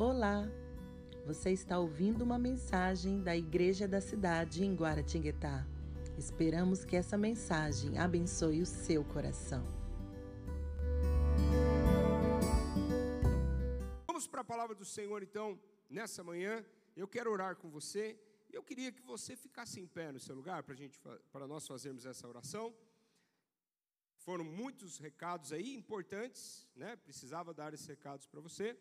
Olá! Você está ouvindo uma mensagem da Igreja da Cidade em Guaratinguetá. Esperamos que essa mensagem abençoe o seu coração. Vamos para a palavra do Senhor então, nessa manhã. Eu quero orar com você. Eu queria que você ficasse em pé no seu lugar para gente, para nós fazermos essa oração. Foram muitos recados aí importantes, né? Precisava dar esses recados para você.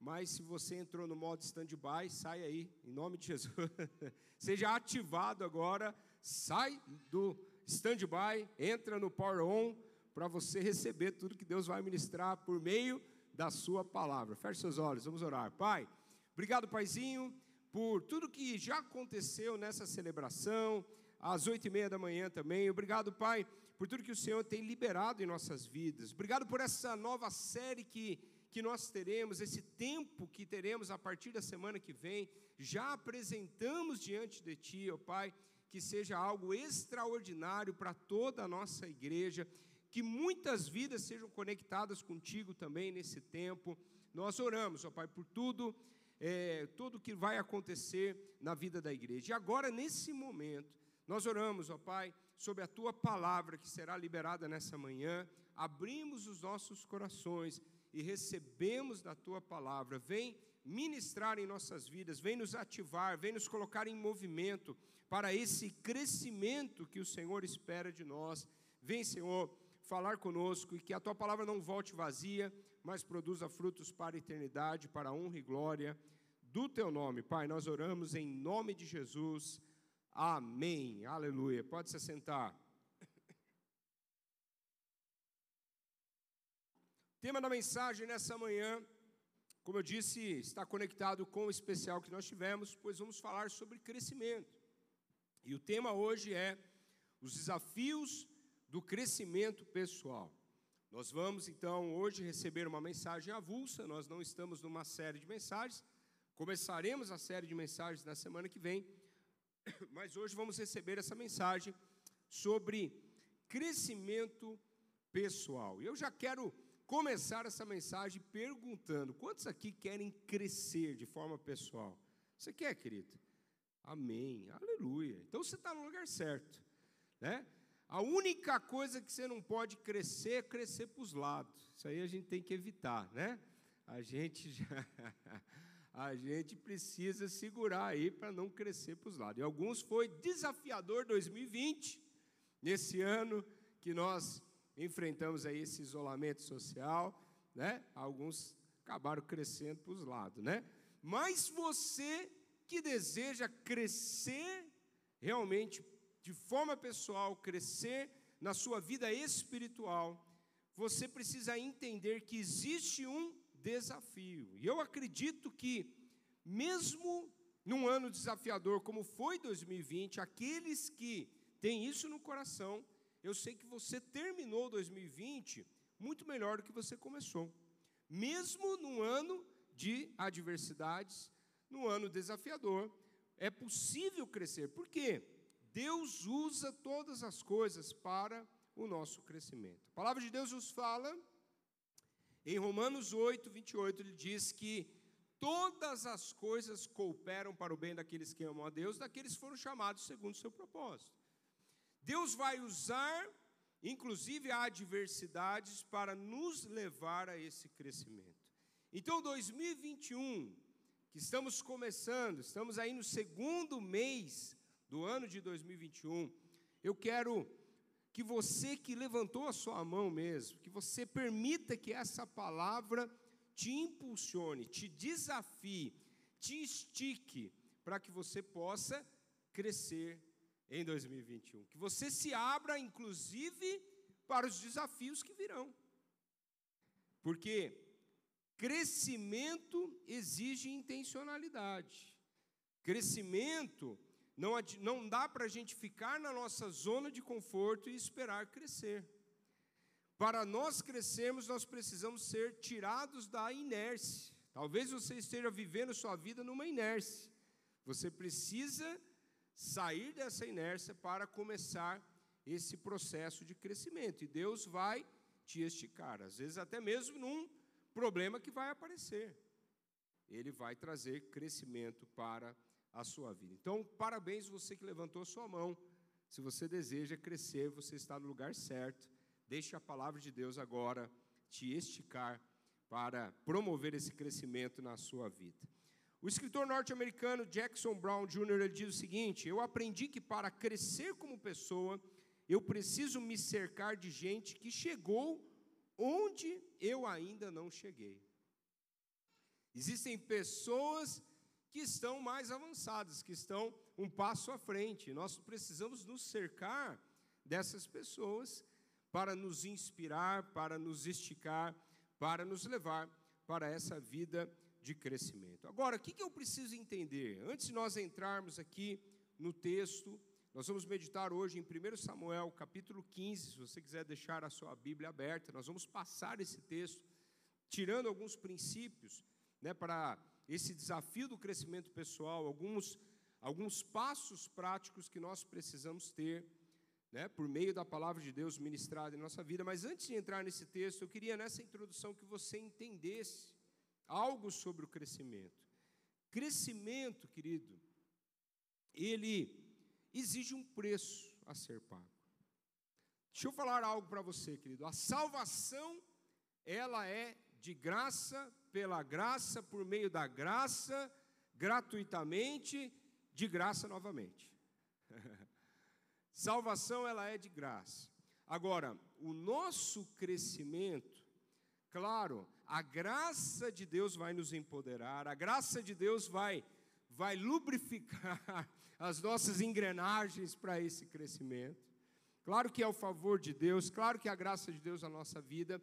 Mas se você entrou no modo stand-by, sai aí, em nome de Jesus. Seja ativado agora, sai do stand-by, entra no Power On para você receber tudo que Deus vai ministrar por meio da sua palavra. Feche seus olhos, vamos orar. Pai, obrigado, Paizinho, por tudo que já aconteceu nessa celebração, às oito e meia da manhã também. Obrigado, Pai, por tudo que o Senhor tem liberado em nossas vidas. Obrigado por essa nova série que, que nós teremos, esse tempo que teremos a partir da semana que vem. Já apresentamos diante de Ti, ó oh Pai, que seja algo extraordinário para toda a nossa igreja, que muitas vidas sejam conectadas contigo também nesse tempo. Nós oramos, ó Pai, por tudo. É, tudo que vai acontecer na vida da igreja. E agora, nesse momento, nós oramos, ó Pai, sobre a tua palavra que será liberada nessa manhã, abrimos os nossos corações e recebemos da tua palavra. Vem ministrar em nossas vidas, vem nos ativar, vem nos colocar em movimento para esse crescimento que o Senhor espera de nós. Vem, Senhor, falar conosco e que a tua palavra não volte vazia, mas produza frutos para a eternidade, para a honra e glória do teu nome. Pai, nós oramos em nome de Jesus. Amém. Aleluia. Pode se sentar. Tema da mensagem nessa manhã, como eu disse, está conectado com o especial que nós tivemos, pois vamos falar sobre crescimento. E o tema hoje é os desafios do crescimento pessoal. Nós vamos então hoje receber uma mensagem avulsa, nós não estamos numa série de mensagens, começaremos a série de mensagens na semana que vem mas hoje vamos receber essa mensagem sobre crescimento pessoal. Eu já quero começar essa mensagem perguntando: quantos aqui querem crescer de forma pessoal? Você quer, querido? Amém, aleluia. Então você está no lugar certo, né? A única coisa que você não pode crescer é crescer para os lados. Isso aí a gente tem que evitar, né? A gente já a gente precisa segurar aí para não crescer para os lados. E alguns foi desafiador 2020, nesse ano que nós enfrentamos aí esse isolamento social, né? Alguns acabaram crescendo para os lados, né? Mas você que deseja crescer realmente de forma pessoal, crescer na sua vida espiritual, você precisa entender que existe um desafio. E eu acredito que, mesmo num ano desafiador como foi 2020, aqueles que têm isso no coração, eu sei que você terminou 2020 muito melhor do que você começou. Mesmo num ano de adversidades, num ano desafiador, é possível crescer. Por quê? Deus usa todas as coisas para o nosso crescimento. A palavra de Deus nos fala em Romanos 8, 28, ele diz que todas as coisas cooperam para o bem daqueles que amam a Deus, daqueles que foram chamados segundo o seu propósito. Deus vai usar, inclusive, adversidades para nos levar a esse crescimento. Então, 2021, que estamos começando, estamos aí no segundo mês do ano de 2021, eu quero que você que levantou a sua mão mesmo, que você permita que essa palavra te impulsione, te desafie, te estique, para que você possa crescer em 2021. Que você se abra, inclusive, para os desafios que virão. Porque crescimento exige intencionalidade. Crescimento não, não dá para a gente ficar na nossa zona de conforto e esperar crescer. Para nós crescermos, nós precisamos ser tirados da inércia. Talvez você esteja vivendo sua vida numa inércia. Você precisa sair dessa inércia para começar esse processo de crescimento. E Deus vai te esticar, às vezes até mesmo num problema que vai aparecer. ele vai trazer crescimento para a sua vida. Então, parabéns você que levantou sua mão. Se você deseja crescer, você está no lugar certo. Deixe a palavra de Deus agora te esticar para promover esse crescimento na sua vida. O escritor norte-americano Jackson Brown Jr. Ele diz o seguinte: Eu aprendi que para crescer como pessoa, eu preciso me cercar de gente que chegou onde eu ainda não cheguei. Existem pessoas que estão mais avançadas, que estão um passo à frente. Nós precisamos nos cercar dessas pessoas para nos inspirar, para nos esticar, para nos levar para essa vida de crescimento. Agora, o que eu preciso entender? Antes de nós entrarmos aqui no texto, nós vamos meditar hoje em 1 Samuel, capítulo 15. Se você quiser deixar a sua Bíblia aberta, nós vamos passar esse texto, tirando alguns princípios né, para esse desafio do crescimento pessoal, alguns, alguns passos práticos que nós precisamos ter né, por meio da palavra de Deus ministrada em nossa vida. Mas antes de entrar nesse texto, eu queria nessa introdução que você entendesse algo sobre o crescimento. Crescimento, querido, ele exige um preço a ser pago. Deixa eu falar algo para você, querido. A salvação, ela é de graça, pela graça, por meio da graça, gratuitamente, de graça novamente. Salvação ela é de graça. Agora, o nosso crescimento, claro, a graça de Deus vai nos empoderar, a graça de Deus vai vai lubrificar as nossas engrenagens para esse crescimento. Claro que é o favor de Deus, claro que é a graça de Deus na nossa vida,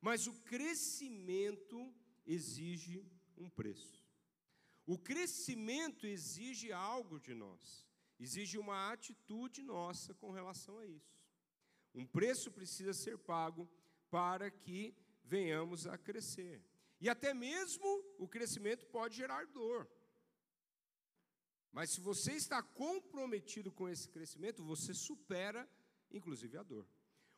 mas o crescimento exige um preço. O crescimento exige algo de nós exige uma atitude nossa com relação a isso. Um preço precisa ser pago para que venhamos a crescer. E até mesmo o crescimento pode gerar dor. Mas se você está comprometido com esse crescimento, você supera, inclusive, a dor.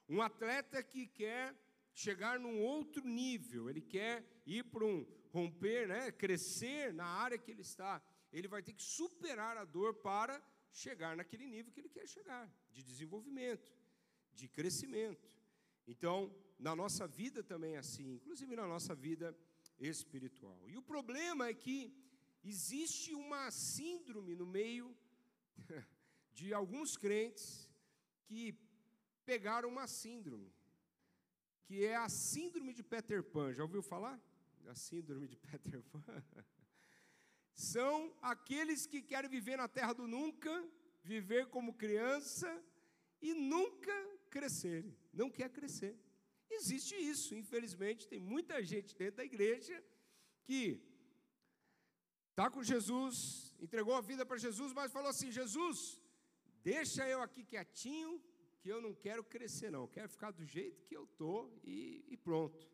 Um atleta que quer chegar num outro nível, ele quer ir para um romper, né, crescer na área que ele está, ele vai ter que superar a dor para chegar naquele nível que ele quer chegar, de desenvolvimento, de crescimento. Então, na nossa vida também é assim, inclusive na nossa vida espiritual. E o problema é que existe uma síndrome no meio de alguns crentes que pegaram uma síndrome, que é a síndrome de Peter Pan. Já ouviu falar? A síndrome de Peter Pan. são aqueles que querem viver na terra do nunca, viver como criança e nunca crescer, não quer crescer. Existe isso, infelizmente, tem muita gente dentro da igreja que está com Jesus, entregou a vida para Jesus, mas falou assim: Jesus, deixa eu aqui quietinho, que eu não quero crescer, não, eu quero ficar do jeito que eu estou e, e pronto.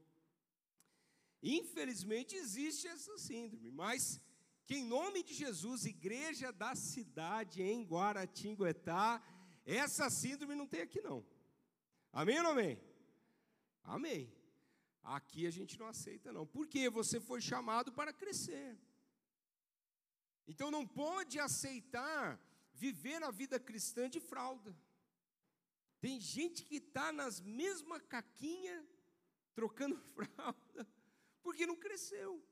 Infelizmente existe essa síndrome, mas que em nome de Jesus, igreja da cidade em Guaratinguetá, essa síndrome não tem aqui não. Amém ou não amém? Amém. Aqui a gente não aceita não. Porque você foi chamado para crescer. Então não pode aceitar viver a vida cristã de fralda. Tem gente que está nas mesmas caquinhas, trocando fralda, porque não cresceu.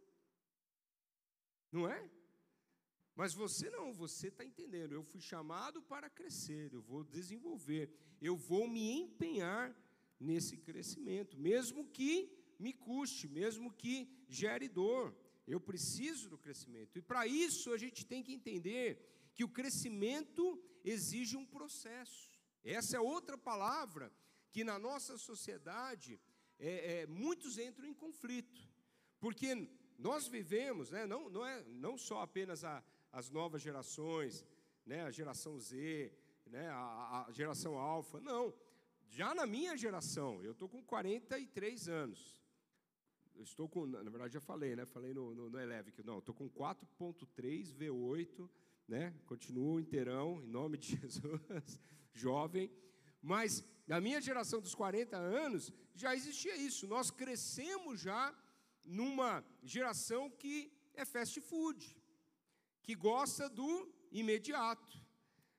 Não é? Mas você não, você está entendendo. Eu fui chamado para crescer, eu vou desenvolver, eu vou me empenhar nesse crescimento, mesmo que me custe, mesmo que gere dor. Eu preciso do crescimento. E para isso a gente tem que entender que o crescimento exige um processo. Essa é outra palavra que na nossa sociedade é, é, muitos entram em conflito. Porque nós vivemos, né, não, não, é, não só apenas a, as novas gerações, né, a geração Z, né, a, a geração alfa, não. Já na minha geração, eu estou com 43 anos. Eu estou com, na verdade já falei, né? Falei no, no, no Eleve que não, estou com 4.3 V8, né? Continuo inteirão, em nome de Jesus, jovem. Mas na minha geração dos 40 anos já existia isso. Nós crescemos já numa geração que é fast food, que gosta do imediato.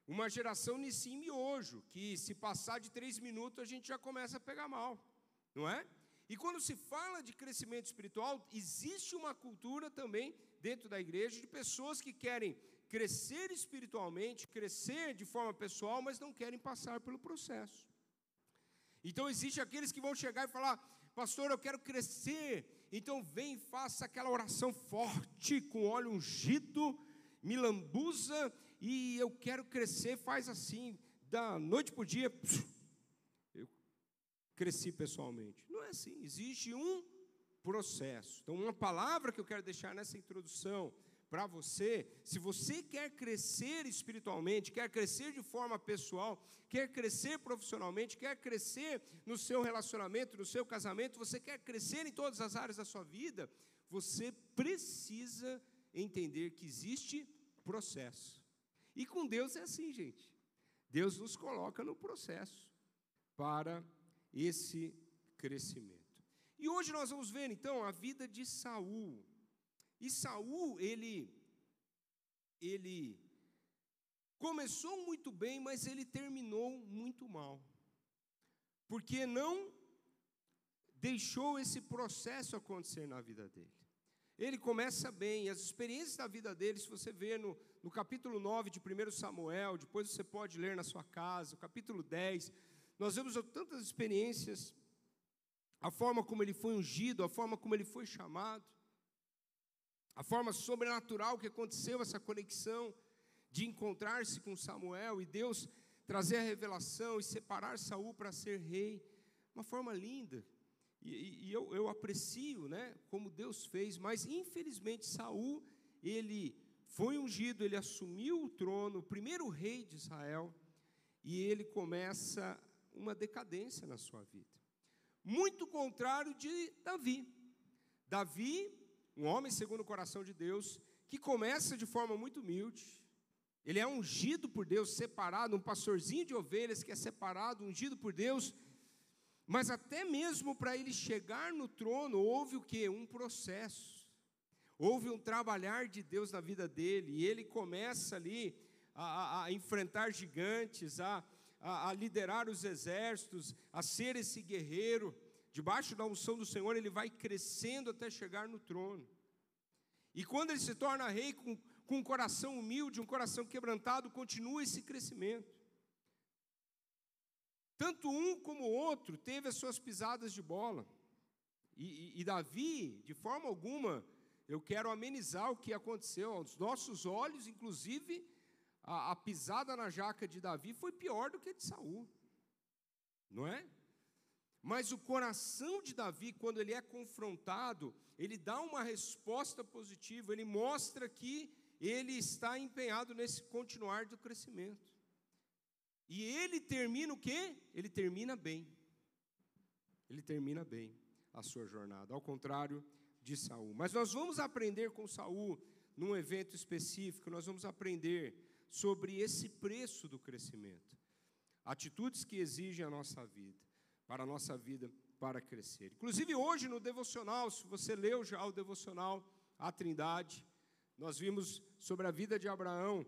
Uma geração nesse miojo, que se passar de três minutos a gente já começa a pegar mal, não é? E quando se fala de crescimento espiritual, existe uma cultura também dentro da igreja de pessoas que querem crescer espiritualmente, crescer de forma pessoal, mas não querem passar pelo processo. Então existe aqueles que vão chegar e falar: "Pastor, eu quero crescer". Então vem e faça aquela oração forte com óleo ungido, me lambuza e eu quero crescer, faz assim, da noite para o dia, eu cresci pessoalmente. Não é assim, existe um processo. Então, uma palavra que eu quero deixar nessa introdução para você, se você quer crescer espiritualmente, quer crescer de forma pessoal, quer crescer profissionalmente, quer crescer no seu relacionamento, no seu casamento, você quer crescer em todas as áreas da sua vida, você precisa entender que existe processo. E com Deus é assim, gente. Deus nos coloca no processo para esse crescimento. E hoje nós vamos ver então a vida de Saul. E Saul, ele ele começou muito bem, mas ele terminou muito mal. Porque não deixou esse processo acontecer na vida dele. Ele começa bem, as experiências da vida dele, se você vê no, no capítulo 9 de 1 Samuel, depois você pode ler na sua casa, o capítulo 10, nós vemos tantas experiências, a forma como ele foi ungido, a forma como ele foi chamado, a forma sobrenatural que aconteceu essa conexão de encontrar-se com Samuel e Deus trazer a revelação e separar Saul para ser rei, uma forma linda. E, e eu, eu, aprecio, né, como Deus fez, mas infelizmente Saul ele foi ungido, ele assumiu o trono, o primeiro rei de Israel, e ele começa uma decadência na sua vida. Muito contrário de Davi. Davi, um homem segundo o coração de Deus, que começa de forma muito humilde, ele é ungido por Deus, separado, um pastorzinho de ovelhas que é separado, ungido por Deus, mas até mesmo para ele chegar no trono, houve o que? Um processo. Houve um trabalhar de Deus na vida dele, e ele começa ali a, a, a enfrentar gigantes, a, a, liderar os exércitos, a ser esse guerreiro. Debaixo da unção do Senhor, ele vai crescendo até chegar no trono. E quando ele se torna rei com, com um coração humilde, um coração quebrantado, continua esse crescimento. Tanto um como o outro teve as suas pisadas de bola. E, e, e, Davi, de forma alguma, eu quero amenizar o que aconteceu aos nossos olhos, inclusive a, a pisada na jaca de Davi foi pior do que a de Saul, não é? Mas o coração de Davi, quando ele é confrontado, ele dá uma resposta positiva, ele mostra que ele está empenhado nesse continuar do crescimento. E ele termina o quê? Ele termina bem. Ele termina bem a sua jornada, ao contrário de Saul. Mas nós vamos aprender com Saul num evento específico, nós vamos aprender sobre esse preço do crescimento. Atitudes que exigem a nossa vida, para a nossa vida para crescer. Inclusive hoje no devocional, se você leu já o devocional A Trindade, nós vimos sobre a vida de Abraão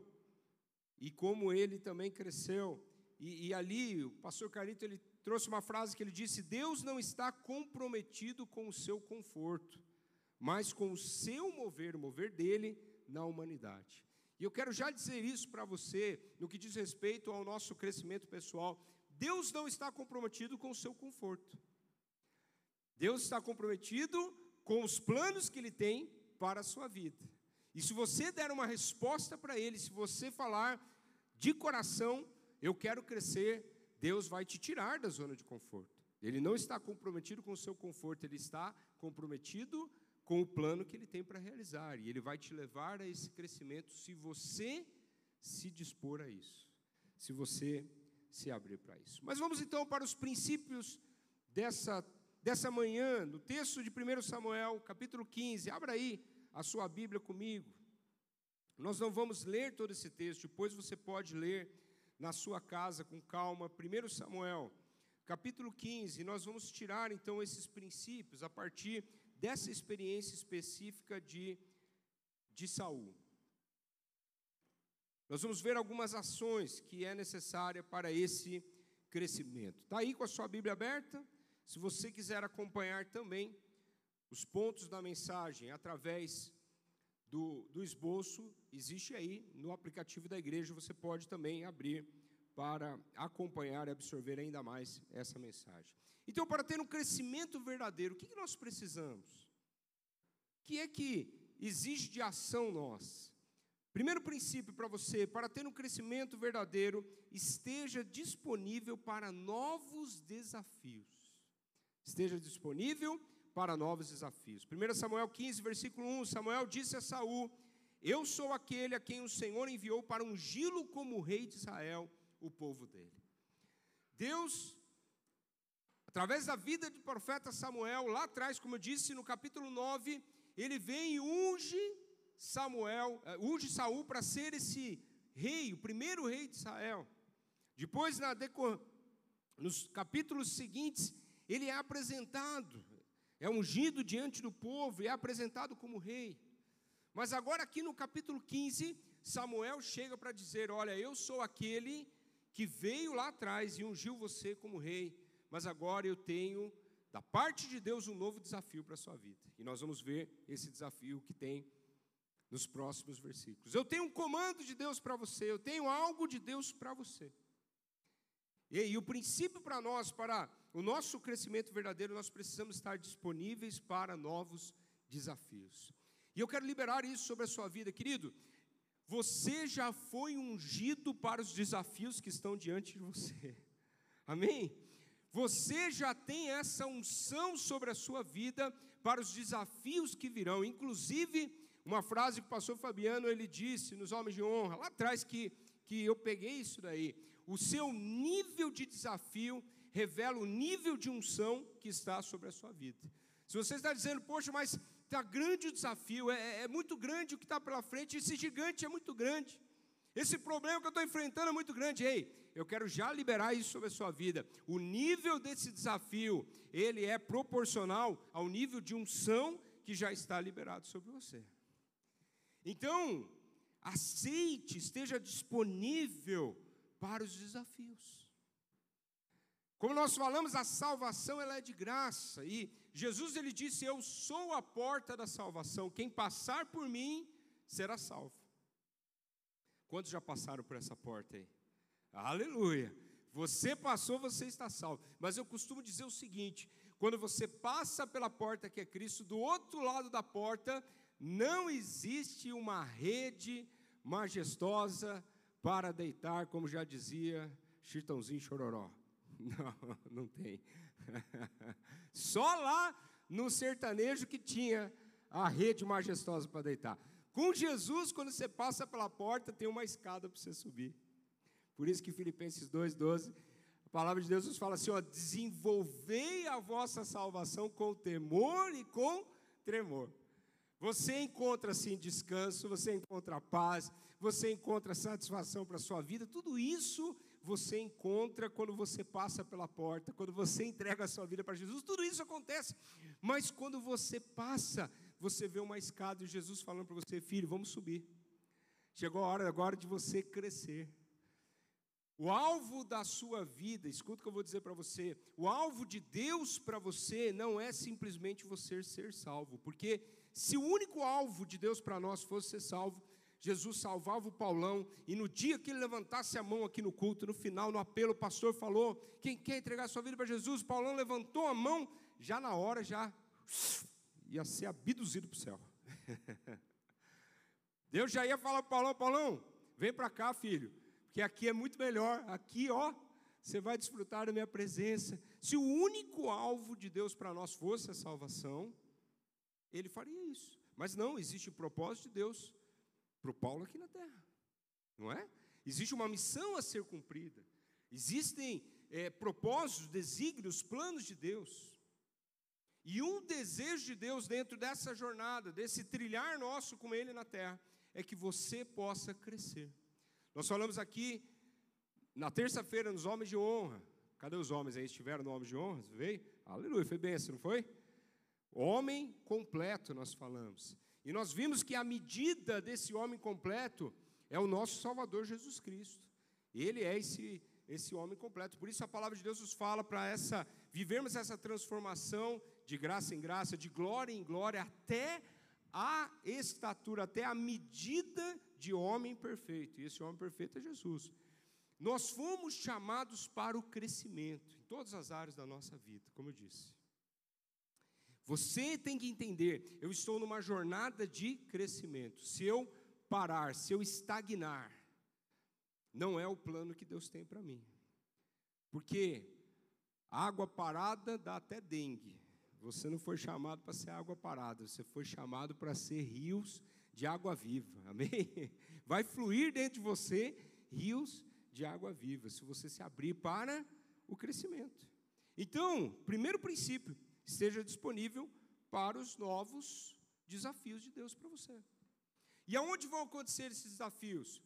e como ele também cresceu. E, e, ali o pastor Carito ele trouxe uma frase que ele disse: Deus não está comprometido com o seu conforto, mas com o seu mover, o mover dele na humanidade. E eu quero já dizer isso para você, no que diz respeito ao nosso crescimento pessoal. Deus não está comprometido com o seu conforto. Deus está comprometido com os planos que Ele tem para a sua vida. E se você der uma resposta para Ele, se você falar de coração, eu quero crescer, Deus vai te tirar da zona de conforto. Ele não está comprometido com o seu conforto, ele está comprometido com o plano que ele tem para realizar. E ele vai te levar a esse crescimento se você se dispor a isso, se você se abrir para isso. Mas vamos então para os princípios dessa, dessa manhã, no texto de 1 Samuel, capítulo 15. Abra aí a sua Bíblia comigo. Nós não vamos ler todo esse texto, depois você pode ler na sua casa com calma. 1 Samuel, capítulo 15, nós vamos tirar então esses princípios a partir dessa experiência específica de de Saul. Nós vamos ver algumas ações que é necessária para esse crescimento. Está aí com a sua Bíblia aberta? Se você quiser acompanhar também os pontos da mensagem através do, do esboço, existe aí no aplicativo da igreja, você pode também abrir para acompanhar e absorver ainda mais essa mensagem. Então, para ter um crescimento verdadeiro, o que, que nós precisamos? O que é que exige de ação nós? Primeiro princípio para você, para ter um crescimento verdadeiro, esteja disponível para novos desafios. Esteja disponível para novos desafios. 1 Samuel 15, versículo 1, Samuel disse a Saul: Eu sou aquele a quem o Senhor enviou para ungí-lo como rei de Israel, o povo dele. Deus, através da vida do profeta Samuel, lá atrás, como eu disse no capítulo 9, ele vem e unge Samuel, uh, unge Saul para ser esse rei, o primeiro rei de Israel. Depois, na nos capítulos seguintes, ele é apresentado, é ungido diante do povo e é apresentado como rei. Mas agora, aqui no capítulo 15, Samuel chega para dizer: Olha, eu sou aquele que veio lá atrás e ungiu você como rei, mas agora eu tenho, da parte de Deus, um novo desafio para a sua vida. E nós vamos ver esse desafio que tem nos próximos versículos. Eu tenho um comando de Deus para você, eu tenho algo de Deus para você. E, e o princípio para nós, para o nosso crescimento verdadeiro, nós precisamos estar disponíveis para novos desafios. E eu quero liberar isso sobre a sua vida, querido. Você já foi ungido para os desafios que estão diante de você. Amém? Você já tem essa unção sobre a sua vida para os desafios que virão, inclusive uma frase que o pastor Fabiano ele disse nos Homens de Honra, lá atrás que, que eu peguei isso daí. O seu nível de desafio revela o nível de unção que está sobre a sua vida. Se você está dizendo, poxa, mas está grande o desafio, é, é muito grande o que está pela frente, esse gigante é muito grande. Esse problema que eu estou enfrentando é muito grande. Ei, eu quero já liberar isso sobre a sua vida. O nível desse desafio, ele é proporcional ao nível de unção que já está liberado sobre você. Então, aceite, esteja disponível para os desafios. Como nós falamos, a salvação ela é de graça e Jesus ele disse: "Eu sou a porta da salvação. Quem passar por mim será salvo." Quantos já passaram por essa porta aí? Aleluia. Você passou, você está salvo. Mas eu costumo dizer o seguinte: quando você passa pela porta que é Cristo, do outro lado da porta não existe uma rede majestosa para deitar, como já dizia Chitãozinho Chororó. Não, não tem. Só lá no sertanejo que tinha a rede majestosa para deitar. Com Jesus, quando você passa pela porta, tem uma escada para você subir. Por isso que Filipenses 2,12, a palavra de Deus nos fala assim: ó, desenvolvei a vossa salvação com temor e com tremor. Você encontra assim descanso, você encontra paz, você encontra satisfação para a sua vida, tudo isso você encontra quando você passa pela porta, quando você entrega a sua vida para Jesus, tudo isso acontece. Mas quando você passa, você vê uma escada e Jesus falando para você, filho, vamos subir. Chegou a hora agora de você crescer. O alvo da sua vida, escuta o que eu vou dizer para você, o alvo de Deus para você não é simplesmente você ser salvo, porque se o único alvo de Deus para nós fosse ser salvo, Jesus salvava o Paulão, e no dia que ele levantasse a mão aqui no culto, no final, no apelo, o pastor falou: Quem quer entregar sua vida para Jesus? O Paulão levantou a mão, já na hora, já ia ser abduzido para o céu. Deus já ia falar para Paulão: Paulão, vem para cá, filho, porque aqui é muito melhor. Aqui, ó, você vai desfrutar da minha presença. Se o único alvo de Deus para nós fosse a salvação, ele faria isso. Mas não, existe o propósito de Deus para o Paulo aqui na terra, não é? Existe uma missão a ser cumprida, existem é, propósitos, desígnios, planos de Deus. E um desejo de Deus dentro dessa jornada, desse trilhar nosso com Ele na terra, é que você possa crescer. Nós falamos aqui na terça-feira nos Homens de Honra. Cadê os homens aí? Estiveram no Homens de Honra? Veio? Aleluia, foi benção, não foi? Homem completo, nós falamos. E nós vimos que a medida desse homem completo é o nosso Salvador Jesus Cristo. Ele é esse esse homem completo. Por isso a palavra de Deus nos fala para essa vivermos essa transformação de graça em graça, de glória em glória até a estatura, até a medida de homem perfeito. E esse homem perfeito é Jesus. Nós fomos chamados para o crescimento em todas as áreas da nossa vida, como eu disse. Você tem que entender, eu estou numa jornada de crescimento. Se eu parar, se eu estagnar, não é o plano que Deus tem para mim. Porque água parada dá até dengue. Você não foi chamado para ser água parada, você foi chamado para ser rios de água viva. Amém? Vai fluir dentro de você rios de água viva, se você se abrir para o crescimento. Então, primeiro princípio, esteja disponível para os novos desafios de Deus para você. E aonde vão acontecer esses desafios?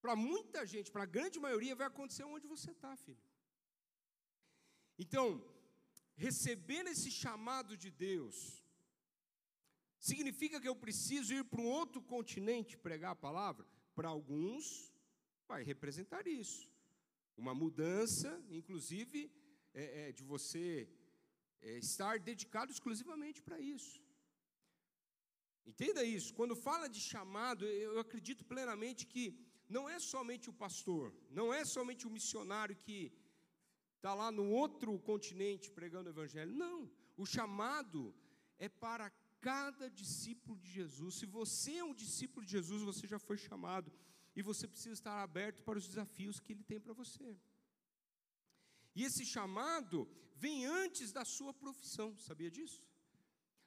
Para muita gente, para a grande maioria, vai acontecer onde você está, filho. Então, receber esse chamado de Deus, significa que eu preciso ir para um outro continente pregar a palavra? Para alguns, vai representar isso. Uma mudança, inclusive, é, é, de você é, estar dedicado exclusivamente para isso. Entenda isso. Quando fala de chamado, eu acredito plenamente que não é somente o pastor, não é somente o missionário que está lá no outro continente pregando o evangelho. Não. O chamado é para cada discípulo de Jesus. Se você é um discípulo de Jesus, você já foi chamado. E você precisa estar aberto para os desafios que ele tem para você. E esse chamado vem antes da sua profissão, sabia disso?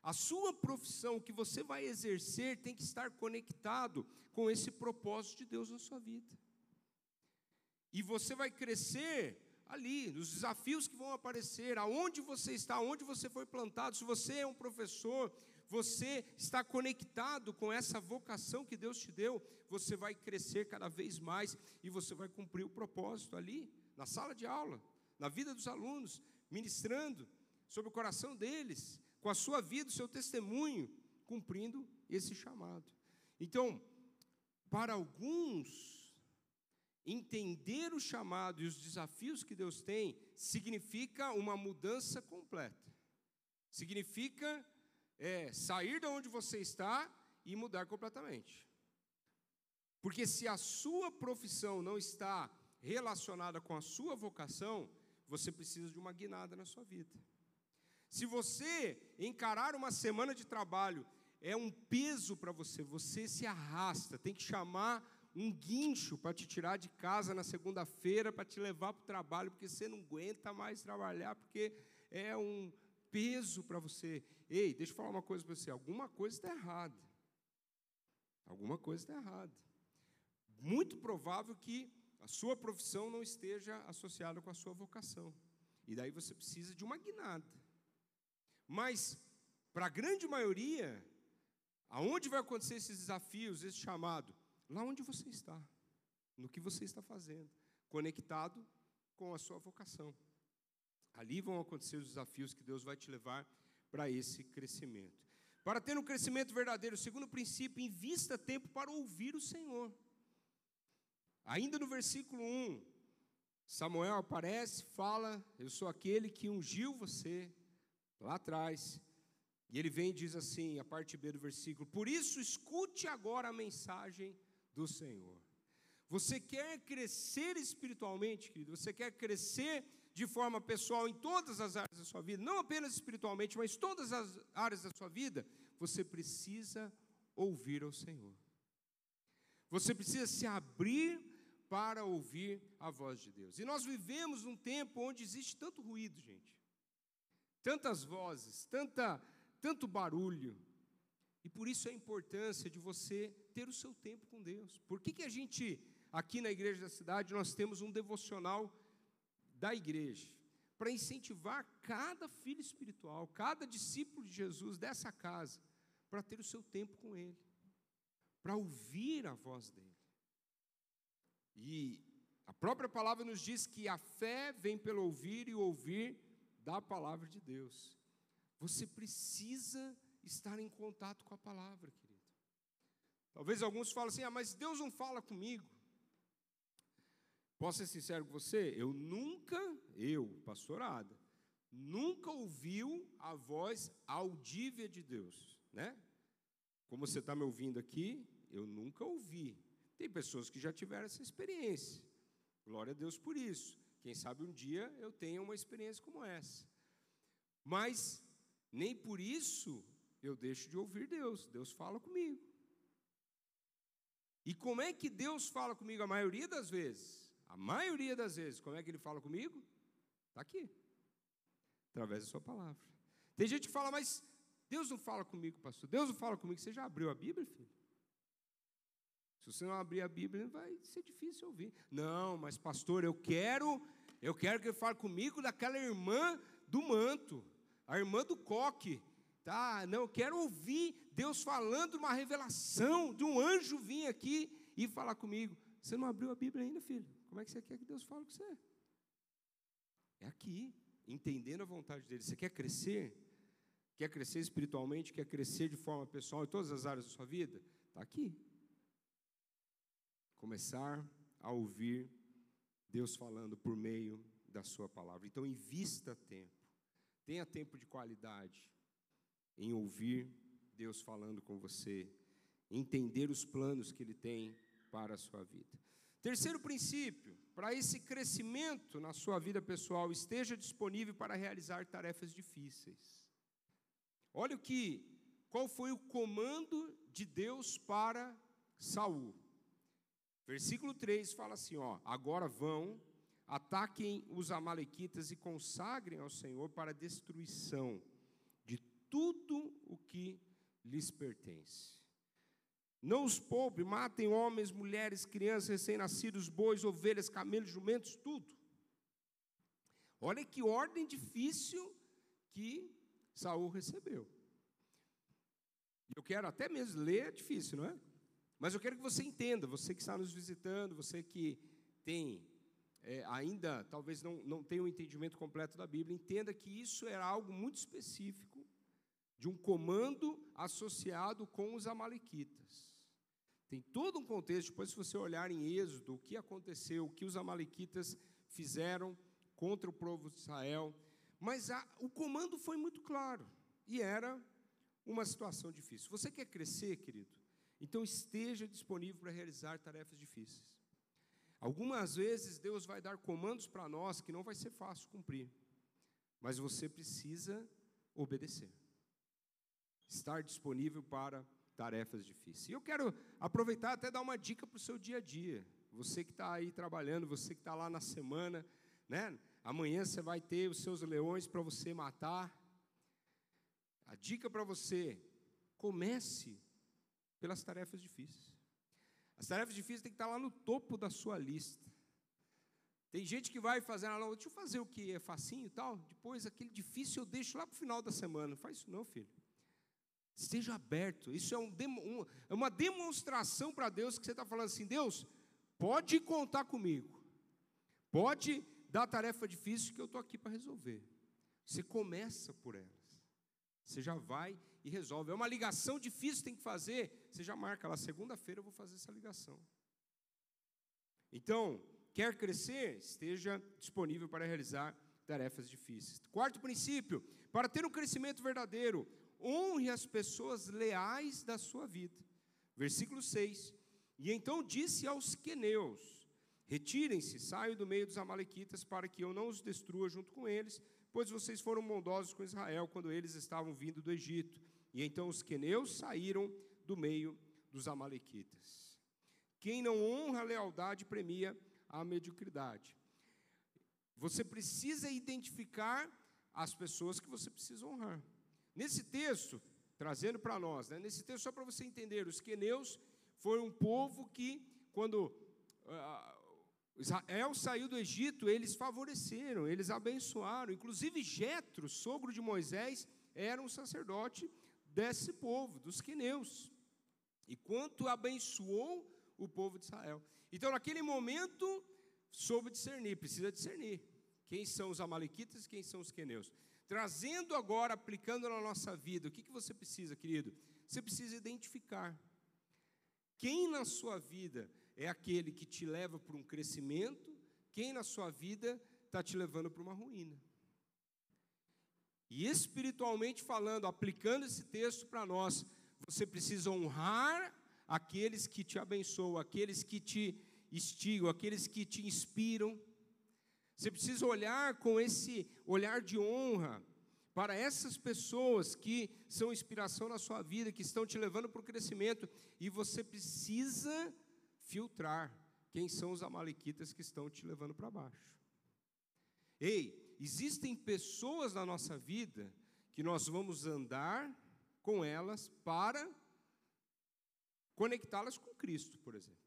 A sua profissão que você vai exercer tem que estar conectado com esse propósito de Deus na sua vida. E você vai crescer ali, nos desafios que vão aparecer, aonde você está, aonde você foi plantado. Se você é um professor, você está conectado com essa vocação que Deus te deu, você vai crescer cada vez mais e você vai cumprir o propósito ali, na sala de aula na vida dos alunos, ministrando sobre o coração deles, com a sua vida, o seu testemunho, cumprindo esse chamado. Então, para alguns, entender o chamado e os desafios que Deus tem significa uma mudança completa. Significa é, sair de onde você está e mudar completamente. Porque se a sua profissão não está relacionada com a sua vocação, você precisa de uma guinada na sua vida. Se você encarar uma semana de trabalho, é um peso para você, você se arrasta, tem que chamar um guincho para te tirar de casa na segunda-feira, para te levar para o trabalho, porque você não aguenta mais trabalhar, porque é um peso para você. Ei, deixa eu falar uma coisa para você: alguma coisa está errada. Alguma coisa está errada. Muito provável que a sua profissão não esteja associada com a sua vocação. E daí você precisa de uma guinada. Mas, para a grande maioria, aonde vai acontecer esses desafios, esse chamado? Lá onde você está, no que você está fazendo, conectado com a sua vocação. Ali vão acontecer os desafios que Deus vai te levar para esse crescimento. Para ter um crescimento verdadeiro, segundo princípio, invista tempo para ouvir o Senhor. Ainda no versículo 1, Samuel aparece, fala: Eu sou aquele que ungiu você, lá atrás. E ele vem e diz assim, a parte B do versículo: Por isso, escute agora a mensagem do Senhor. Você quer crescer espiritualmente, querido? Você quer crescer de forma pessoal em todas as áreas da sua vida, não apenas espiritualmente, mas todas as áreas da sua vida? Você precisa ouvir ao Senhor. Você precisa se abrir para ouvir a voz de Deus. E nós vivemos num tempo onde existe tanto ruído, gente. Tantas vozes, tanta, tanto barulho. E por isso a importância de você ter o seu tempo com Deus. Por que, que a gente, aqui na igreja da cidade, nós temos um devocional da igreja? Para incentivar cada filho espiritual, cada discípulo de Jesus dessa casa, para ter o seu tempo com Ele, para ouvir a voz dEle. E a própria palavra nos diz que a fé vem pelo ouvir e ouvir da palavra de Deus. Você precisa estar em contato com a palavra, querido. Talvez alguns falem assim: ah, mas Deus não fala comigo. Posso ser sincero com você? Eu nunca, eu, pastorada, nunca ouviu a voz audível de Deus, né? Como você está me ouvindo aqui, eu nunca ouvi. Tem pessoas que já tiveram essa experiência. Glória a Deus por isso. Quem sabe um dia eu tenha uma experiência como essa. Mas nem por isso eu deixo de ouvir Deus. Deus fala comigo. E como é que Deus fala comigo a maioria das vezes? A maioria das vezes, como é que Ele fala comigo? Está aqui, através da Sua palavra. Tem gente que fala, mas Deus não fala comigo, pastor. Deus não fala comigo. Você já abriu a Bíblia, filho? Se você não abrir a Bíblia, vai ser difícil ouvir. Não, mas pastor, eu quero, eu quero que ele fale comigo daquela irmã do manto, a irmã do coque. Tá? Não, eu quero ouvir Deus falando uma revelação de um anjo vir aqui e falar comigo. Você não abriu a Bíblia ainda, filho? Como é que você quer que Deus fale com você? É aqui, entendendo a vontade dele. Você quer crescer? Quer crescer espiritualmente? Quer crescer de forma pessoal em todas as áreas da sua vida? Está aqui. Começar a ouvir Deus falando por meio da sua palavra. Então, invista tempo. Tenha tempo de qualidade em ouvir Deus falando com você, entender os planos que Ele tem para a sua vida. Terceiro princípio, para esse crescimento na sua vida pessoal, esteja disponível para realizar tarefas difíceis. Olha o que, qual foi o comando de Deus para Saul. Versículo 3 fala assim, ó: "Agora vão, ataquem os amalequitas e consagrem ao Senhor para destruição de tudo o que lhes pertence. Não os poupe, matem homens, mulheres, crianças, recém-nascidos, bois, ovelhas, camelos, jumentos, tudo. Olha que ordem difícil que Saul recebeu. Eu quero até mesmo ler, é difícil, não é? Mas eu quero que você entenda, você que está nos visitando, você que tem é, ainda, talvez não, não tenha o um entendimento completo da Bíblia, entenda que isso era algo muito específico de um comando associado com os amalequitas. Tem todo um contexto, depois se você olhar em Êxodo, o que aconteceu, o que os amalequitas fizeram contra o povo de Israel, mas a, o comando foi muito claro, e era uma situação difícil. Você quer crescer, querido? Então esteja disponível para realizar tarefas difíceis. Algumas vezes Deus vai dar comandos para nós que não vai ser fácil cumprir, mas você precisa obedecer. Estar disponível para tarefas difíceis. E eu quero aproveitar até dar uma dica para o seu dia a dia. Você que está aí trabalhando, você que está lá na semana, né? Amanhã você vai ter os seus leões para você matar. A dica para você: comece pelas tarefas difíceis. As tarefas difíceis têm que estar lá no topo da sua lista. Tem gente que vai fazer, ah, deixa eu fazer o que é facinho e tal, depois aquele difícil eu deixo lá para o final da semana. Não faz isso não, filho. Esteja aberto. Isso é, um, um, é uma demonstração para Deus que você está falando assim: Deus, pode contar comigo. Pode dar tarefa difícil que eu estou aqui para resolver. Você começa por elas. Você já vai e resolve. É uma ligação difícil que tem que fazer. Você já marca lá, segunda-feira eu vou fazer essa ligação. Então, quer crescer? Esteja disponível para realizar tarefas difíceis. Quarto princípio: para ter um crescimento verdadeiro, honre as pessoas leais da sua vida. Versículo 6. E então disse aos queneus: Retirem-se, saiam do meio dos amalequitas, para que eu não os destrua junto com eles, pois vocês foram bondosos com Israel quando eles estavam vindo do Egito. E então os queneus saíram do meio dos amalequitas. Quem não honra a lealdade premia a mediocridade. Você precisa identificar as pessoas que você precisa honrar. Nesse texto, trazendo para nós, né, nesse texto, só para você entender, os queneus foi um povo que, quando uh, Israel saiu do Egito, eles favoreceram, eles abençoaram. Inclusive, Jetro, sogro de Moisés, era um sacerdote desse povo, dos queneus. E quanto abençoou o povo de Israel. Então, naquele momento, soube discernir, precisa discernir quem são os amalequitas e quem são os queneus. Trazendo agora, aplicando na nossa vida, o que, que você precisa, querido? Você precisa identificar quem na sua vida é aquele que te leva para um crescimento, quem na sua vida está te levando para uma ruína. E espiritualmente falando, aplicando esse texto para nós, você precisa honrar aqueles que te abençoam, aqueles que te instigam, aqueles que te inspiram. Você precisa olhar com esse olhar de honra para essas pessoas que são inspiração na sua vida, que estão te levando para o crescimento, e você precisa filtrar quem são os amalequitas que estão te levando para baixo. Ei, existem pessoas na nossa vida que nós vamos andar com elas para conectá-las com Cristo, por exemplo.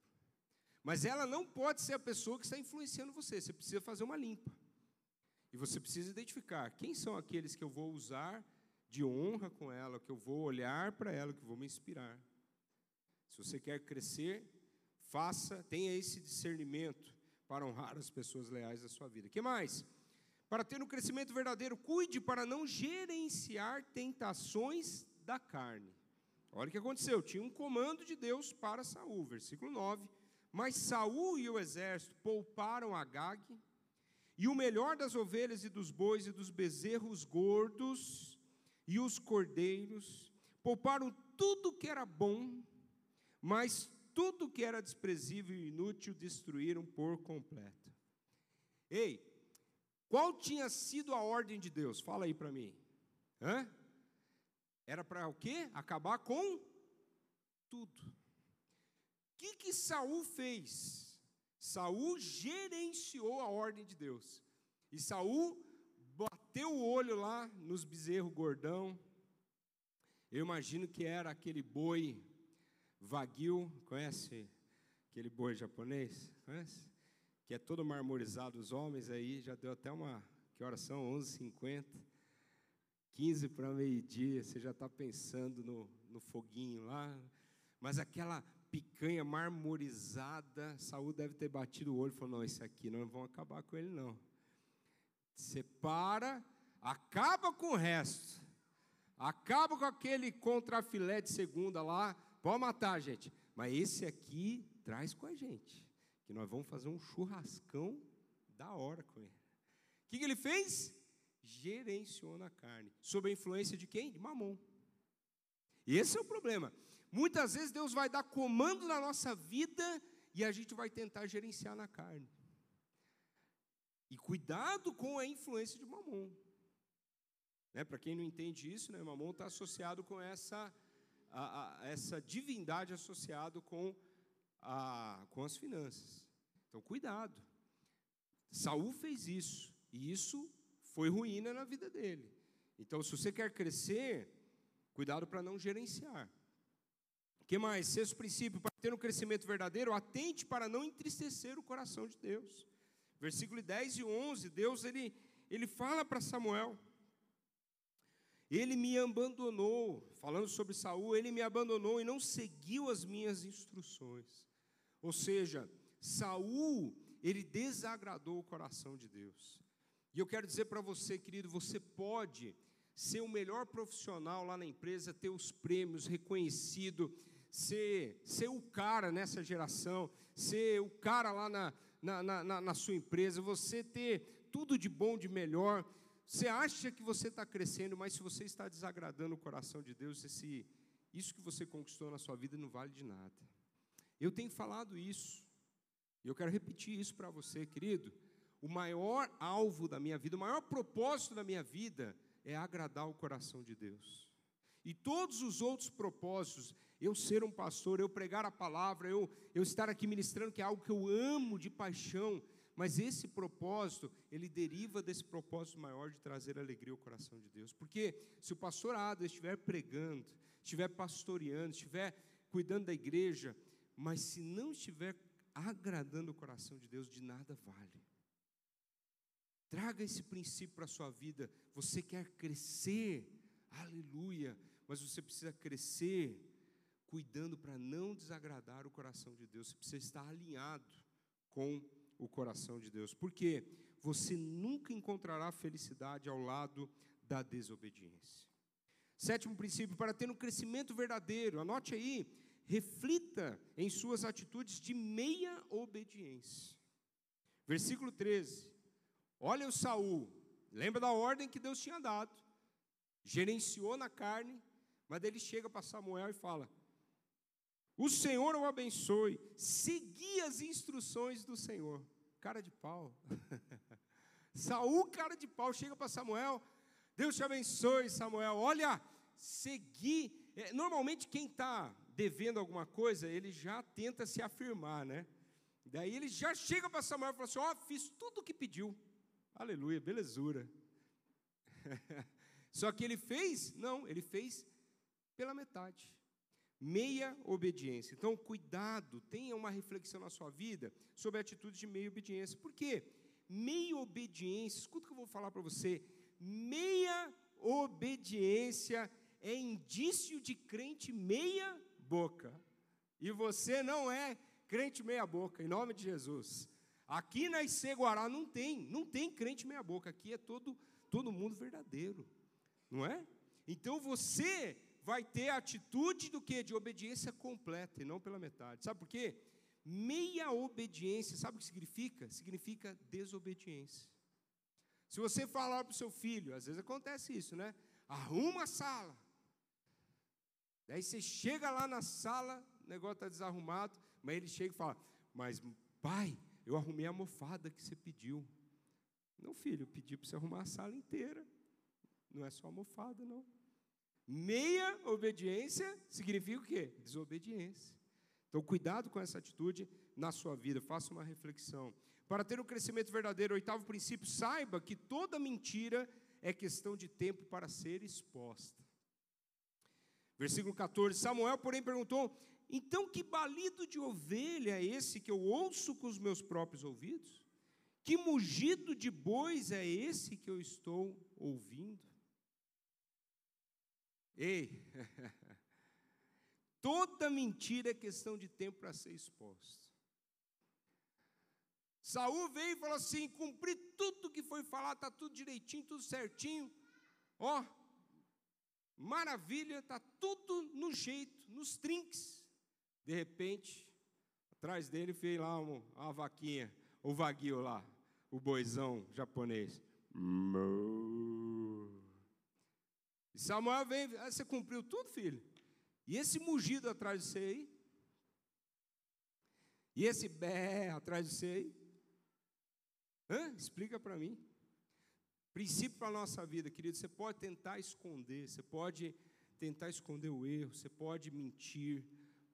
Mas ela não pode ser a pessoa que está influenciando você, você precisa fazer uma limpa. E você precisa identificar quem são aqueles que eu vou usar de honra com ela, que eu vou olhar para ela, que eu vou me inspirar. Se você quer crescer, faça, tenha esse discernimento para honrar as pessoas leais da sua vida. Que mais? Para ter um crescimento verdadeiro, cuide para não gerenciar tentações da carne. Olha o que aconteceu, tinha um comando de Deus para Saul, versículo 9. Mas Saul e o exército pouparam Agag e o melhor das ovelhas e dos bois e dos bezerros gordos e os cordeiros, pouparam tudo que era bom, mas tudo que era desprezível e inútil destruíram por completo. Ei, qual tinha sido a ordem de Deus? Fala aí para mim. Hã? Era para o quê? Acabar com tudo. O que que Saul fez? Saul gerenciou a ordem de Deus. E Saul bateu o olho lá nos bezerros gordão. Eu imagino que era aquele boi Wagyu, conhece aquele boi japonês? Conhece? Que é todo marmorizado, os homens aí, já deu até uma, que horas são? 11h50, 15 para meio-dia, você já está pensando no, no foguinho lá, mas aquela picanha marmorizada, Saúl deve ter batido o olho e falou, não, esse aqui não vão acabar com ele não. Separa, acaba com o resto, acaba com aquele contrafilé de segunda lá, Pode matar, gente. Mas esse aqui traz com a gente. Que nós vamos fazer um churrascão da hora com ele. O que, que ele fez? Gerenciou na carne. Sob a influência de quem? De mamon. E esse é o problema. Muitas vezes Deus vai dar comando na nossa vida e a gente vai tentar gerenciar na carne. E cuidado com a influência de mamon. Né, Para quem não entende isso, né, mamon está associado com essa a, a, essa divindade associado com, a, com as finanças. Então, cuidado. Saul fez isso, e isso foi ruína na vida dele. Então, se você quer crescer, cuidado para não gerenciar. O que mais? Sexto princípio, para ter um crescimento verdadeiro, atente para não entristecer o coração de Deus. Versículo 10 e 11, Deus ele, ele fala para Samuel, ele me abandonou, falando sobre Saul, ele me abandonou e não seguiu as minhas instruções. Ou seja, Saul, ele desagradou o coração de Deus. E eu quero dizer para você, querido, você pode ser o melhor profissional lá na empresa, ter os prêmios reconhecido, ser, ser o cara nessa geração, ser o cara lá na, na, na, na sua empresa, você ter tudo de bom, de melhor, você acha que você está crescendo, mas se você está desagradando o coração de Deus, esse, isso que você conquistou na sua vida não vale de nada. Eu tenho falado isso, e eu quero repetir isso para você, querido. O maior alvo da minha vida, o maior propósito da minha vida é agradar o coração de Deus. E todos os outros propósitos, eu ser um pastor, eu pregar a palavra, eu, eu estar aqui ministrando, que é algo que eu amo de paixão, mas esse propósito, ele deriva desse propósito maior de trazer alegria ao coração de Deus. Porque se o pastor Ada estiver pregando, estiver pastoreando, estiver cuidando da igreja, mas se não estiver agradando o coração de Deus, de nada vale. Traga esse princípio para a sua vida. Você quer crescer, aleluia, mas você precisa crescer cuidando para não desagradar o coração de Deus. Você precisa estar alinhado com o coração de Deus. Porque você nunca encontrará felicidade ao lado da desobediência. Sétimo princípio, para ter um crescimento verdadeiro, anote aí, reflita em suas atitudes de meia obediência. Versículo 13. Olha o Saul, lembra da ordem que Deus tinha dado, gerenciou na carne, mas ele chega para Samuel e fala: O Senhor o abençoe, segui as instruções do Senhor. Cara de pau. Saul, cara de pau, chega para Samuel, Deus te abençoe, Samuel. Olha, seguir. É, normalmente, quem está devendo alguma coisa, ele já tenta se afirmar, né? Daí ele já chega para Samuel e fala assim: Ó, oh, fiz tudo o que pediu. Aleluia, belezura. Só que ele fez? Não, ele fez pela metade. Meia obediência. Então, cuidado, tenha uma reflexão na sua vida sobre a atitude de meia obediência. Por quê? Meia obediência, escuta o que eu vou falar para você. Meia obediência é indício de crente meia boca. E você não é crente meia boca, em nome de Jesus. Aqui na IC Guará não tem, não tem crente meia boca. Aqui é todo todo mundo verdadeiro. Não é? Então você vai ter a atitude do que? De obediência completa e não pela metade. Sabe por quê? Meia obediência, sabe o que significa? Significa desobediência. Se você falar para o seu filho, às vezes acontece isso, né? Arruma a sala. Daí você chega lá na sala, o negócio está desarrumado, mas ele chega e fala: Mas, pai, eu arrumei a almofada que você pediu. Não, filho, eu pedi para você arrumar a sala inteira. Não é só almofada, não. Meia obediência significa o quê? Desobediência. Então, cuidado com essa atitude na sua vida, faça uma reflexão. Para ter um crescimento verdadeiro, oitavo princípio, saiba que toda mentira é questão de tempo para ser exposta. Versículo 14: Samuel, porém, perguntou: Então que balido de ovelha é esse que eu ouço com os meus próprios ouvidos? Que mugido de bois é esse que eu estou ouvindo? Ei, toda mentira é questão de tempo para ser exposta. Saul veio e falou assim: cumpri tudo que foi falado, está tudo direitinho, tudo certinho. Ó, maravilha, está tudo no jeito, nos trinques. De repente, atrás dele veio lá uma, uma vaquinha, o vaguio lá, o boizão japonês. E Samuel vem, ah, você cumpriu tudo, filho? E esse mugido atrás de você aí? E esse bé atrás de você aí? Hã? Explica para mim. Princípio para a nossa vida, querido, você pode tentar esconder, você pode tentar esconder o erro, você pode mentir,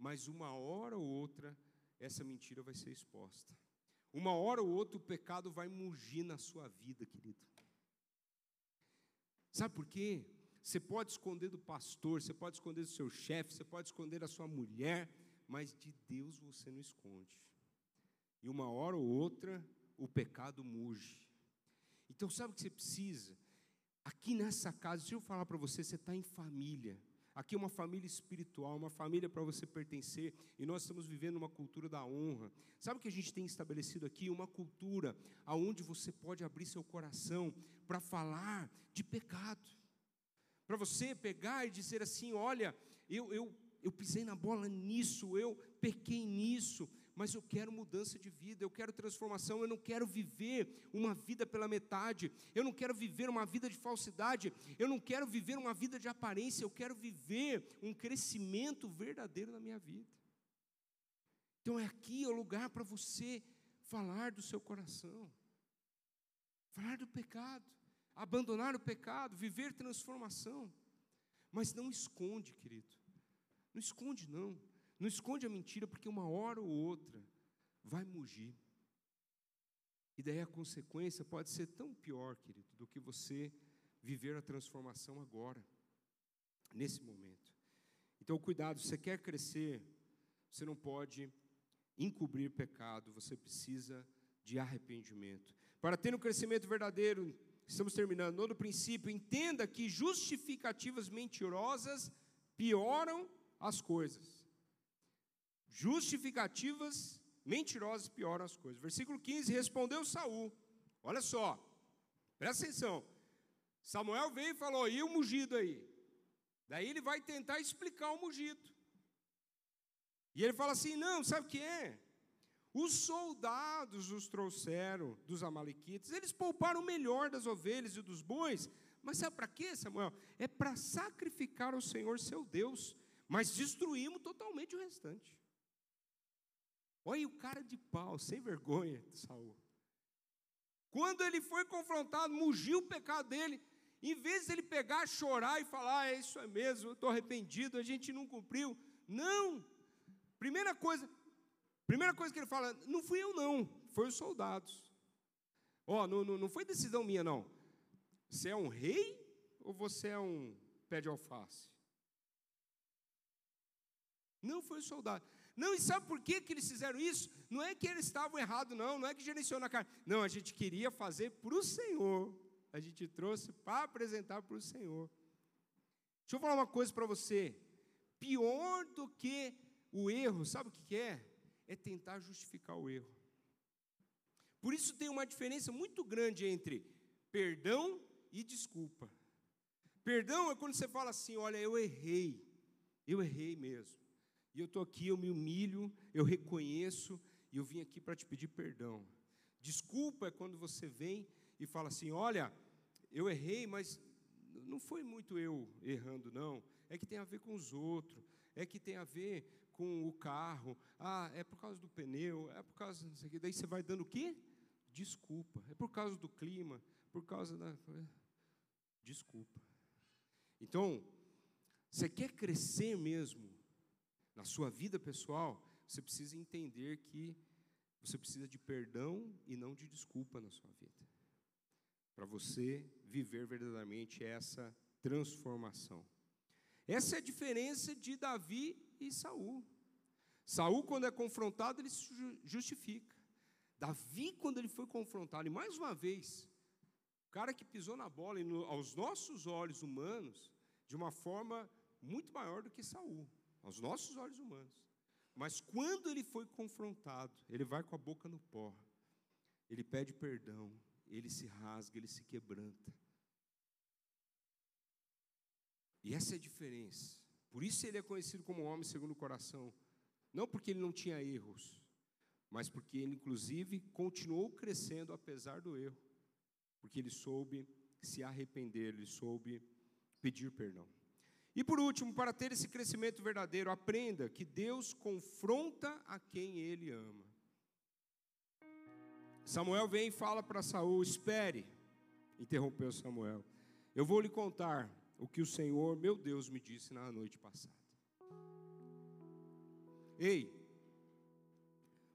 mas uma hora ou outra essa mentira vai ser exposta. Uma hora ou outra o pecado vai mugir na sua vida, querido. Sabe por quê? Você pode esconder do pastor, você pode esconder do seu chefe, você pode esconder da sua mulher, mas de Deus você não esconde. E uma hora ou outra, o pecado muge. Então, sabe o que você precisa? Aqui nessa casa, deixa eu falar para você, você está em família. Aqui é uma família espiritual, uma família para você pertencer, e nós estamos vivendo uma cultura da honra. Sabe o que a gente tem estabelecido aqui? Uma cultura aonde você pode abrir seu coração para falar de pecado para você pegar e dizer assim: olha, eu, eu, eu pisei na bola nisso, eu pequei nisso, mas eu quero mudança de vida, eu quero transformação, eu não quero viver uma vida pela metade, eu não quero viver uma vida de falsidade, eu não quero viver uma vida de aparência, eu quero viver um crescimento verdadeiro na minha vida. Então é aqui o lugar para você falar do seu coração, falar do pecado abandonar o pecado, viver transformação. Mas não esconde, querido. Não esconde, não. Não esconde a mentira, porque uma hora ou outra vai mugir. E daí a consequência pode ser tão pior, querido, do que você viver a transformação agora, nesse momento. Então, cuidado, você quer crescer, você não pode encobrir pecado, você precisa de arrependimento. Para ter um crescimento verdadeiro, Estamos terminando. No princípio, entenda que justificativas mentirosas pioram as coisas. Justificativas mentirosas pioram as coisas. Versículo 15: Respondeu Saul. Olha só, presta atenção. Samuel veio e falou: e o mugido aí? Daí ele vai tentar explicar o mugido. E ele fala assim: não, sabe o que é? Os soldados os trouxeram dos Amalequitas, eles pouparam o melhor das ovelhas e dos bois, mas sabe para quê, Samuel? É para sacrificar ao Senhor seu Deus, mas destruímos totalmente o restante. Olha o cara de pau, sem vergonha, Saul. Quando ele foi confrontado, mugiu o pecado dele, em vez de ele pegar, chorar e falar, ah, é isso é mesmo, estou arrependido, a gente não cumpriu. Não. Primeira coisa, primeira coisa que ele fala, não fui eu não, foi os soldados. Ó, oh, não, não, não foi decisão minha não. Você é um rei ou você é um pé de alface? Não foi o soldado. Não, e sabe por que, que eles fizeram isso? Não é que eles estavam errados, não, não é que gerenciou na carne. Não, a gente queria fazer para o Senhor. A gente trouxe para apresentar para o Senhor. Deixa eu falar uma coisa para você. Pior do que o erro, sabe o que é? É tentar justificar o erro. Por isso tem uma diferença muito grande entre perdão e desculpa. Perdão é quando você fala assim: olha, eu errei, eu errei mesmo. E eu estou aqui, eu me humilho, eu reconheço, e eu vim aqui para te pedir perdão. Desculpa é quando você vem e fala assim: olha, eu errei, mas não foi muito eu errando, não. É que tem a ver com os outros, é que tem a ver com o carro. Ah, é por causa do pneu, é por causa disso aqui. Daí você vai dando o quê? Desculpa. É por causa do clima, por causa da. Desculpa. Então, você quer crescer mesmo na sua vida pessoal, você precisa entender que você precisa de perdão e não de desculpa na sua vida. Para você viver verdadeiramente essa transformação. Essa é a diferença de Davi e Saul. Saul, quando é confrontado, ele se justifica. Davi, quando ele foi confrontado, e mais uma vez, o cara que pisou na bola, e no, aos nossos olhos humanos, de uma forma muito maior do que Saul aos nossos olhos humanos. Mas quando ele foi confrontado, ele vai com a boca no pó, ele pede perdão, ele se rasga, ele se quebranta. E essa é a diferença. Por isso ele é conhecido como homem segundo o coração. Não porque ele não tinha erros, mas porque ele, inclusive, continuou crescendo apesar do erro. Porque ele soube se arrepender, ele soube pedir perdão. E por último, para ter esse crescimento verdadeiro, aprenda que Deus confronta a quem ele ama. Samuel vem e fala para Saul: Espere, interrompeu Samuel. Eu vou lhe contar o que o Senhor, meu Deus, me disse na noite passada. Ei,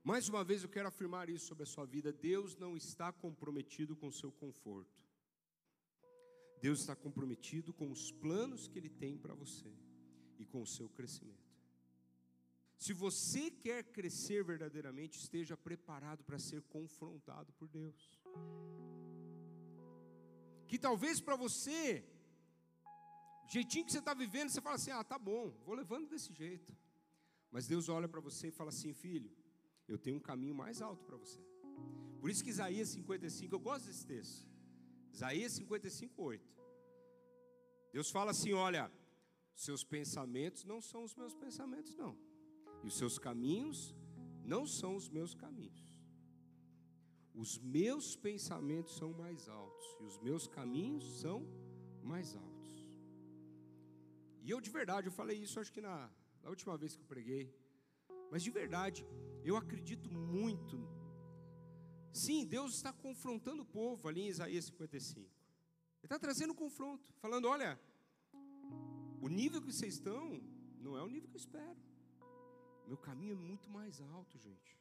mais uma vez eu quero afirmar isso sobre a sua vida: Deus não está comprometido com o seu conforto. Deus está comprometido com os planos que Ele tem para você e com o seu crescimento. Se você quer crescer verdadeiramente, esteja preparado para ser confrontado por Deus. Que talvez para você, o jeitinho que você está vivendo, você fala assim: ah, tá bom, vou levando desse jeito. Mas Deus olha para você e fala assim: filho, eu tenho um caminho mais alto para você. Por isso que Isaías 55, eu gosto desse texto. Isaías 55, 8. Deus fala assim: olha, seus pensamentos não são os meus pensamentos, não. E os seus caminhos não são os meus caminhos. Os meus pensamentos são mais altos e os meus caminhos são mais altos. E eu de verdade, eu falei isso acho que na, na última vez que eu preguei, mas de verdade, eu acredito muito. Sim, Deus está confrontando o povo ali em Isaías 55. Ele está trazendo um confronto, falando: olha, o nível que vocês estão não é o nível que eu espero. Meu caminho é muito mais alto, gente.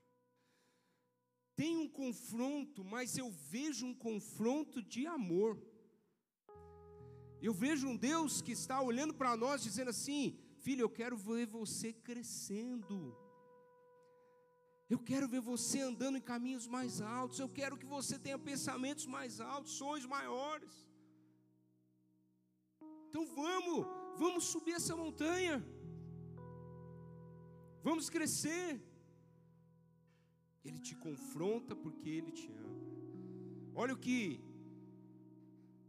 Tem um confronto, mas eu vejo um confronto de amor. Eu vejo um Deus que está olhando para nós dizendo assim: Filho, eu quero ver você crescendo. Eu quero ver você andando em caminhos mais altos. Eu quero que você tenha pensamentos mais altos, sonhos maiores. Então vamos, vamos subir essa montanha. Vamos crescer. Ele te confronta porque ele te ama. Olha o que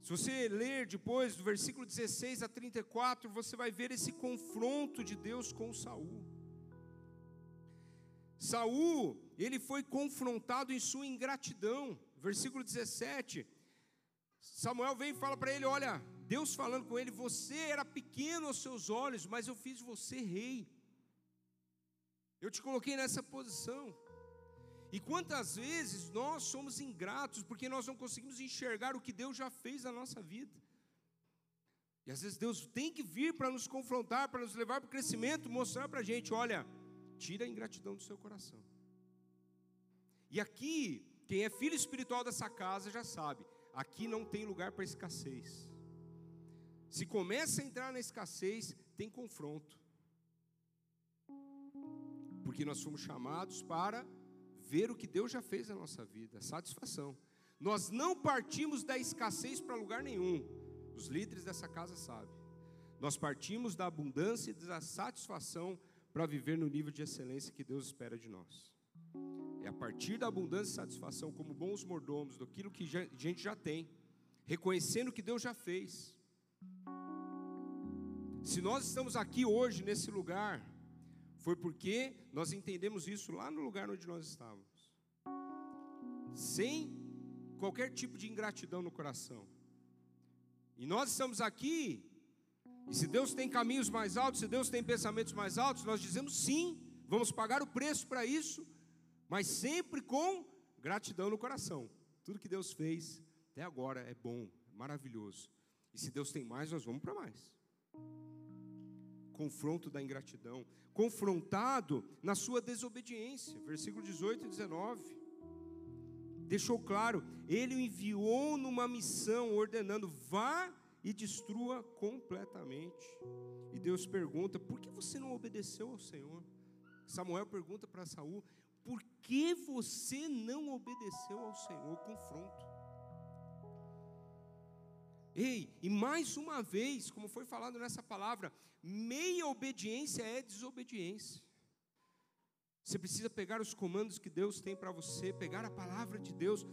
Se você ler depois do versículo 16 a 34, você vai ver esse confronto de Deus com Saul. Saul, ele foi confrontado em sua ingratidão. Versículo 17. Samuel vem e fala para ele: Olha, Deus falando com ele: Você era pequeno aos seus olhos, mas eu fiz você rei. Eu te coloquei nessa posição. E quantas vezes nós somos ingratos porque nós não conseguimos enxergar o que Deus já fez na nossa vida. E às vezes Deus tem que vir para nos confrontar, para nos levar para o crescimento, mostrar para a gente: olha, tira a ingratidão do seu coração. E aqui, quem é filho espiritual dessa casa já sabe, aqui não tem lugar para escassez. Se começa a entrar na escassez, tem confronto. Porque nós fomos chamados para ver o que Deus já fez na nossa vida, satisfação. Nós não partimos da escassez para lugar nenhum. Os líderes dessa casa sabem. Nós partimos da abundância e da satisfação para viver no nível de excelência que Deus espera de nós. É a partir da abundância e satisfação, como bons mordomos, daquilo que a gente já tem, reconhecendo que Deus já fez. Se nós estamos aqui hoje nesse lugar, foi porque nós entendemos isso lá no lugar onde nós estávamos, sem qualquer tipo de ingratidão no coração. E nós estamos aqui, e se Deus tem caminhos mais altos, se Deus tem pensamentos mais altos, nós dizemos sim, vamos pagar o preço para isso, mas sempre com gratidão no coração. Tudo que Deus fez até agora é bom, maravilhoso. E se Deus tem mais, nós vamos para mais confronto da ingratidão, confrontado na sua desobediência, versículo 18 e 19. Deixou claro, ele o enviou numa missão, ordenando: vá e destrua completamente. E Deus pergunta: por que você não obedeceu ao Senhor? Samuel pergunta para Saul: por que você não obedeceu ao Senhor? Confronto. Ei, e mais uma vez, como foi falado nessa palavra, meia obediência é desobediência. Você precisa pegar os comandos que Deus tem para você, pegar a palavra de Deus,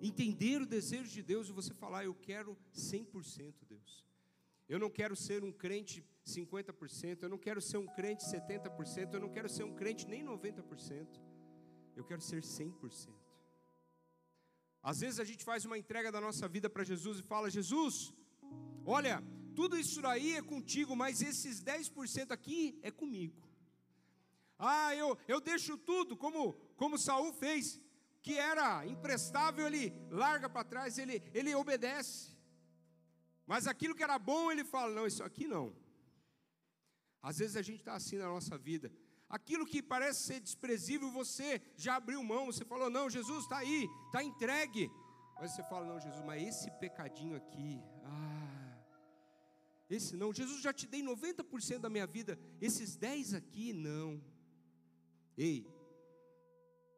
entender o desejo de Deus e você falar: Eu quero 100%, Deus. Eu não quero ser um crente 50%, eu não quero ser um crente 70%, eu não quero ser um crente nem 90%. Eu quero ser 100%. Às vezes a gente faz uma entrega da nossa vida para Jesus e fala: Jesus, olha, tudo isso aí é contigo, mas esses 10% aqui é comigo. Ah, eu, eu deixo tudo, como, como Saul fez, que era imprestável, ele larga para trás, ele, ele obedece. Mas aquilo que era bom, ele fala: não, isso aqui não. Às vezes a gente está assim na nossa vida. Aquilo que parece ser desprezível, você já abriu mão, você falou, não, Jesus está aí, está entregue. Mas você fala, não, Jesus, mas esse pecadinho aqui, ah, esse não, Jesus já te dei 90% da minha vida, esses 10 aqui, não. Ei,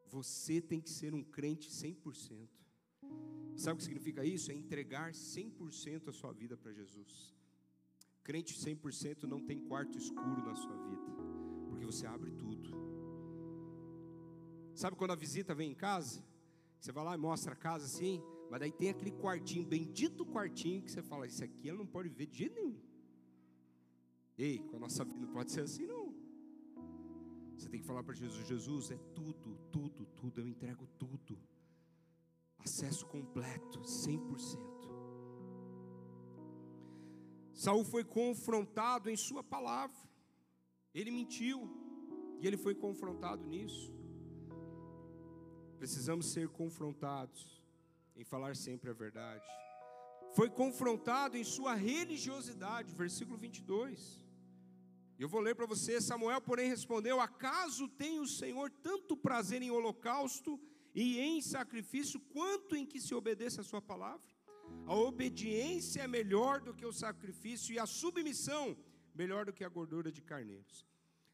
você tem que ser um crente 100%. Sabe o que significa isso? É entregar 100% a sua vida para Jesus. Crente 100% não tem quarto escuro na sua vida porque você abre tudo. Sabe quando a visita vem em casa? Você vai lá e mostra a casa assim, mas daí tem aquele quartinho, bendito quartinho, que você fala: Isso aqui ela não pode ver de jeito nenhum. Ei, com a nossa vida não pode ser assim, não. Você tem que falar para Jesus: Jesus, é tudo, tudo, tudo, eu entrego tudo. Acesso completo, 100%. Saul foi confrontado em sua palavra. Ele mentiu e ele foi confrontado nisso. Precisamos ser confrontados em falar sempre a verdade. Foi confrontado em sua religiosidade, versículo 22. Eu vou ler para você. Samuel, porém, respondeu: Acaso tem o Senhor tanto prazer em holocausto e em sacrifício, quanto em que se obedeça a Sua palavra? A obediência é melhor do que o sacrifício, e a submissão melhor do que a gordura de carneiros.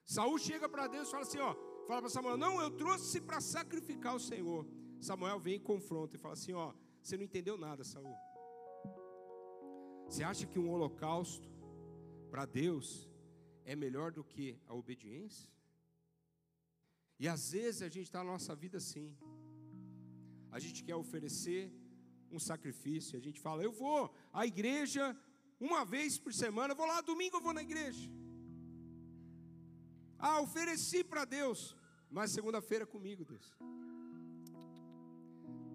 Saul chega para Deus e fala assim: ó, fala para Samuel, não, eu trouxe para sacrificar o Senhor. Samuel vem e confronta e fala assim: ó, você não entendeu nada, Saul. Você acha que um holocausto para Deus é melhor do que a obediência? E às vezes a gente está na nossa vida assim. A gente quer oferecer um sacrifício. A gente fala, eu vou à igreja uma vez por semana, eu vou lá domingo, eu vou na igreja. Ah, ofereci para Deus, mas segunda-feira comigo, Deus.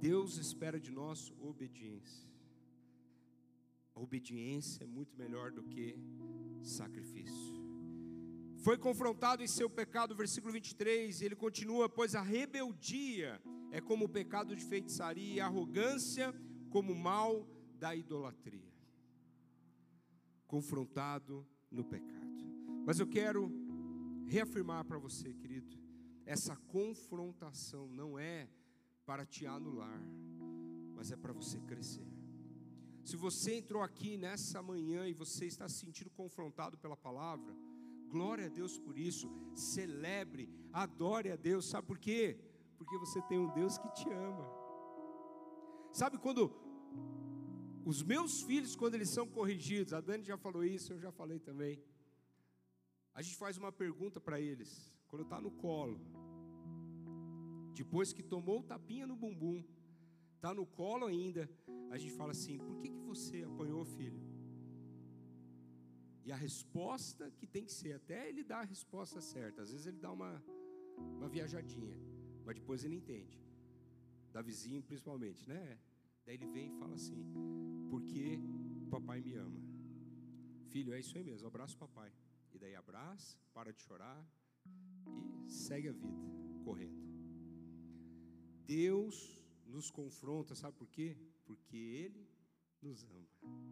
Deus espera de nós obediência. A obediência é muito melhor do que sacrifício. Foi confrontado em seu pecado, versículo 23, e ele continua: Pois a rebeldia é como o pecado de feitiçaria, e a arrogância como o mal da idolatria. Confrontado no pecado. Mas eu quero reafirmar para você, querido, essa confrontação não é para te anular, mas é para você crescer. Se você entrou aqui nessa manhã e você está se sentindo confrontado pela palavra, glória a Deus por isso, celebre, adore a Deus, sabe por quê? Porque você tem um Deus que te ama. Sabe quando os meus filhos, quando eles são corrigidos, a Dani já falou isso, eu já falei também. A gente faz uma pergunta para eles, quando está no colo, depois que tomou o tapinha no bumbum, está no colo ainda, a gente fala assim: por que, que você apanhou, filho? E a resposta que tem que ser, até ele dá a resposta certa, às vezes ele dá uma, uma viajadinha, mas depois ele entende, da vizinho principalmente, né? Daí ele vem e fala assim: porque papai me ama. Filho, é isso aí mesmo, abraça o papai. E daí abraça, para de chorar e segue a vida, correndo. Deus nos confronta, sabe por quê? Porque Ele nos ama.